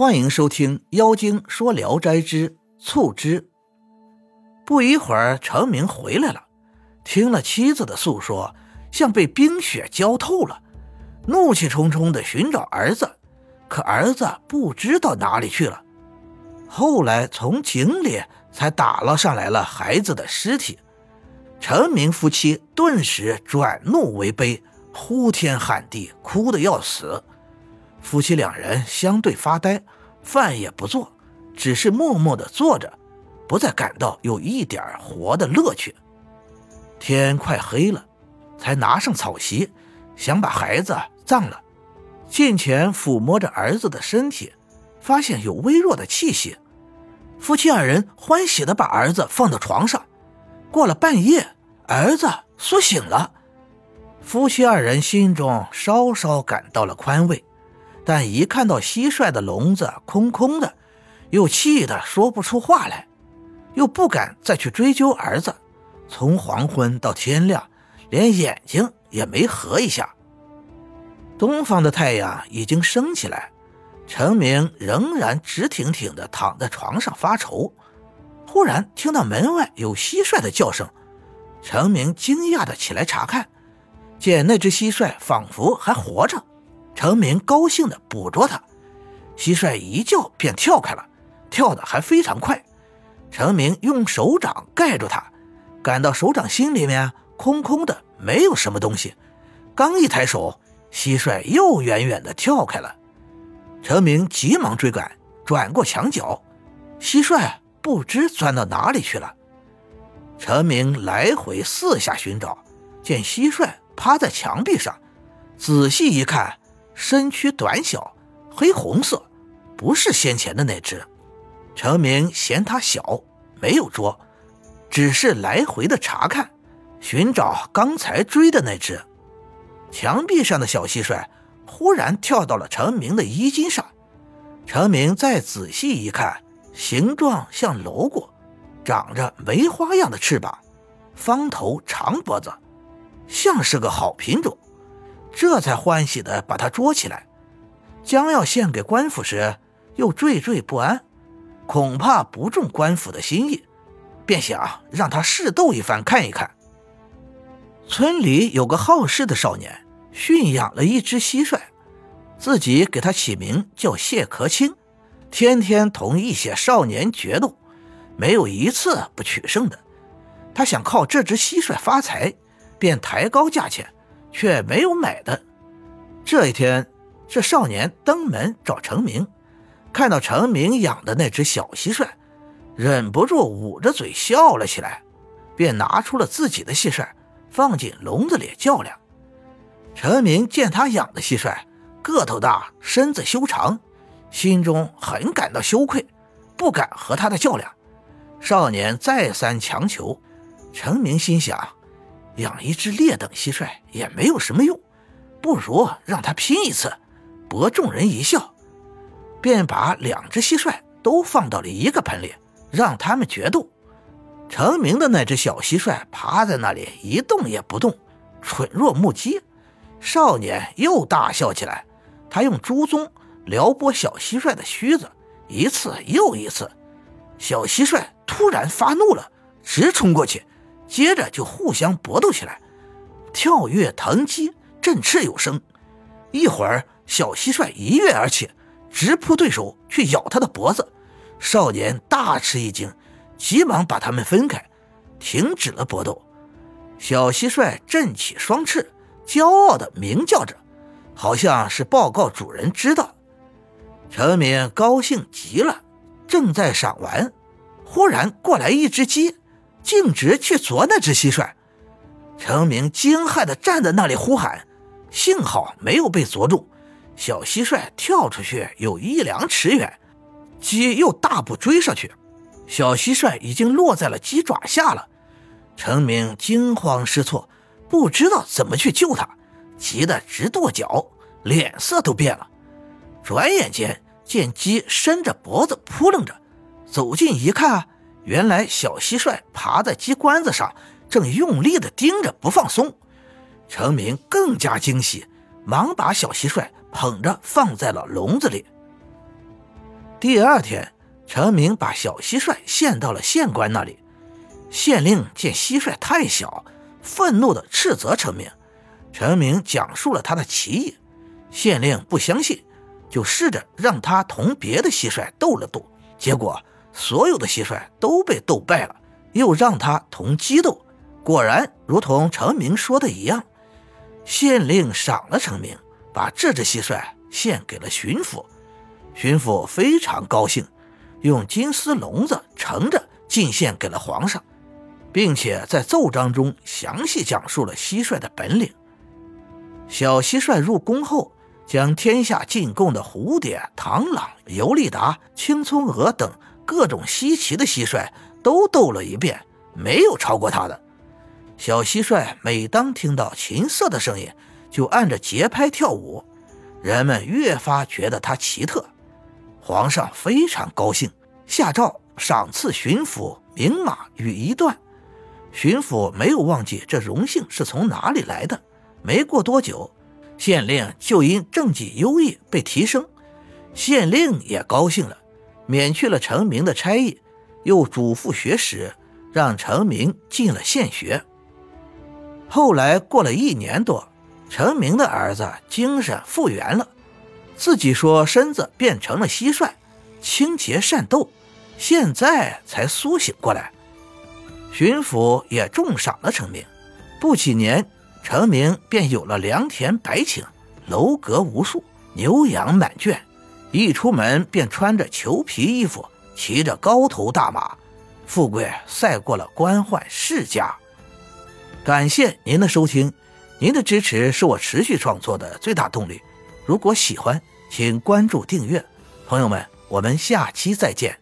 欢迎收听《妖精说聊斋之醋汁》。不一会儿，程明回来了，听了妻子的诉说，像被冰雪浇透了，怒气冲冲地寻找儿子，可儿子不知道哪里去了。后来从井里才打捞上来了孩子的尸体，陈明夫妻顿时转怒为悲，呼天喊地，哭得要死。夫妻两人相对发呆，饭也不做，只是默默地坐着，不再感到有一点活的乐趣。天快黑了，才拿上草席，想把孩子葬了。近前抚摸着儿子的身体，发现有微弱的气息。夫妻二人欢喜地把儿子放到床上。过了半夜，儿子苏醒了。夫妻二人心中稍稍感到了宽慰。但一看到蟋蟀的笼子空空的，又气得说不出话来，又不敢再去追究儿子。从黄昏到天亮，连眼睛也没合一下。东方的太阳已经升起来，陈明仍然直挺挺地躺在床上发愁。忽然听到门外有蟋蟀的叫声，陈明惊讶地起来查看，见那只蟋蟀仿佛还活着。程明高兴地捕捉它，蟋蟀一叫便跳开了，跳得还非常快。程明用手掌盖住它，感到手掌心里面空空的，没有什么东西。刚一抬手，蟋蟀又远远地跳开了。程明急忙追赶，转过墙角，蟋蟀不知钻到哪里去了。陈明来回四下寻找，见蟋蟀趴在墙壁上，仔细一看。身躯短小，黑红色，不是先前的那只。程明嫌它小，没有捉，只是来回的查看，寻找刚才追的那只。墙壁上的小蟋蟀忽然跳到了程明的衣襟上。程明再仔细一看，形状像蝼蛄，长着梅花样的翅膀，方头长脖子，像是个好品种。这才欢喜地把他捉起来，将要献给官府时，又惴惴不安，恐怕不中官府的心意，便想让他试斗一番看一看。村里有个好事的少年，驯养了一只蟋蟀，自己给他起名叫谢壳青，天天同一些少年决斗，没有一次不取胜的。他想靠这只蟋蟀发财，便抬高价钱。却没有买的。这一天，这少年登门找程明，看到程明养的那只小蟋蟀，忍不住捂着嘴笑了起来，便拿出了自己的蟋蟀，放进笼子里较量。程明见他养的蟋蟀个头大，身子修长，心中很感到羞愧，不敢和他的较量。少年再三强求，程明心想。养一只劣等蟋蟀也没有什么用，不如让他拼一次，博众人一笑。便把两只蟋蟀都放到了一个盆里，让他们决斗。成名的那只小蟋蟀趴在那里一动也不动，蠢若木鸡。少年又大笑起来，他用猪鬃撩拨小蟋蟀的须子，一次又一次。小蟋蟀突然发怒了，直冲过去。接着就互相搏斗起来，跳跃腾击，振翅有声。一会儿，小蟋蟀一跃而起，直扑对手去咬他的脖子。少年大吃一惊，急忙把他们分开，停止了搏斗。小蟋蟀振起双翅，骄傲地鸣叫着，好像是报告主人知道。陈明高兴极了，正在赏玩，忽然过来一只鸡。径直去啄那只蟋蟀，程明惊骇地站在那里呼喊，幸好没有被啄中。小蟋蟀跳出去有一两尺远，鸡又大步追上去，小蟋蟀已经落在了鸡爪下了。程明惊慌失措，不知道怎么去救它，急得直跺脚，脸色都变了。转眼间见鸡伸着脖子扑棱着，走近一看。原来小蟋蟀爬在鸡冠子上，正用力地盯着不放松。程明更加惊喜，忙把小蟋蟀捧着放在了笼子里。第二天，陈明把小蟋蟀献到了县官那里。县令见蟋蟀太小，愤怒地斥责陈明。陈明讲述了他的奇异，县令不相信，就试着让他同别的蟋蟀斗了斗，结果所有的蟋蟀都被斗败了。又让他同鸡斗，果然如同陈明说的一样。县令赏了陈明，把这只蟋蟀献给了巡抚。巡抚非常高兴，用金丝笼子盛着进献给了皇上，并且在奏章中详细讲述了蟋蟀的本领。小蟋蟀入宫后，将天下进贡的蝴蝶、螳螂、尤利达、青葱蛾等各种稀奇的蟋蟀都斗了一遍，没有超过他的。小蟋蟀每当听到琴瑟的声音，就按着节拍跳舞，人们越发觉得它奇特。皇上非常高兴，下诏赏赐巡抚名马与一段。巡抚没有忘记这荣幸是从哪里来的。没过多久，县令就因政绩优异被提升，县令也高兴了，免去了陈明的差役，又嘱咐学识，让陈明进了县学。后来过了一年多，陈明的儿子精神复原了，自己说身子变成了蟋蟀，清洁善斗，现在才苏醒过来。巡抚也重赏了陈明，不几年。陈明便有了良田百顷，楼阁无数，牛羊满圈，一出门便穿着裘皮衣服，骑着高头大马，富贵赛过了官宦世家。感谢您的收听，您的支持是我持续创作的最大动力。如果喜欢，请关注订阅。朋友们，我们下期再见。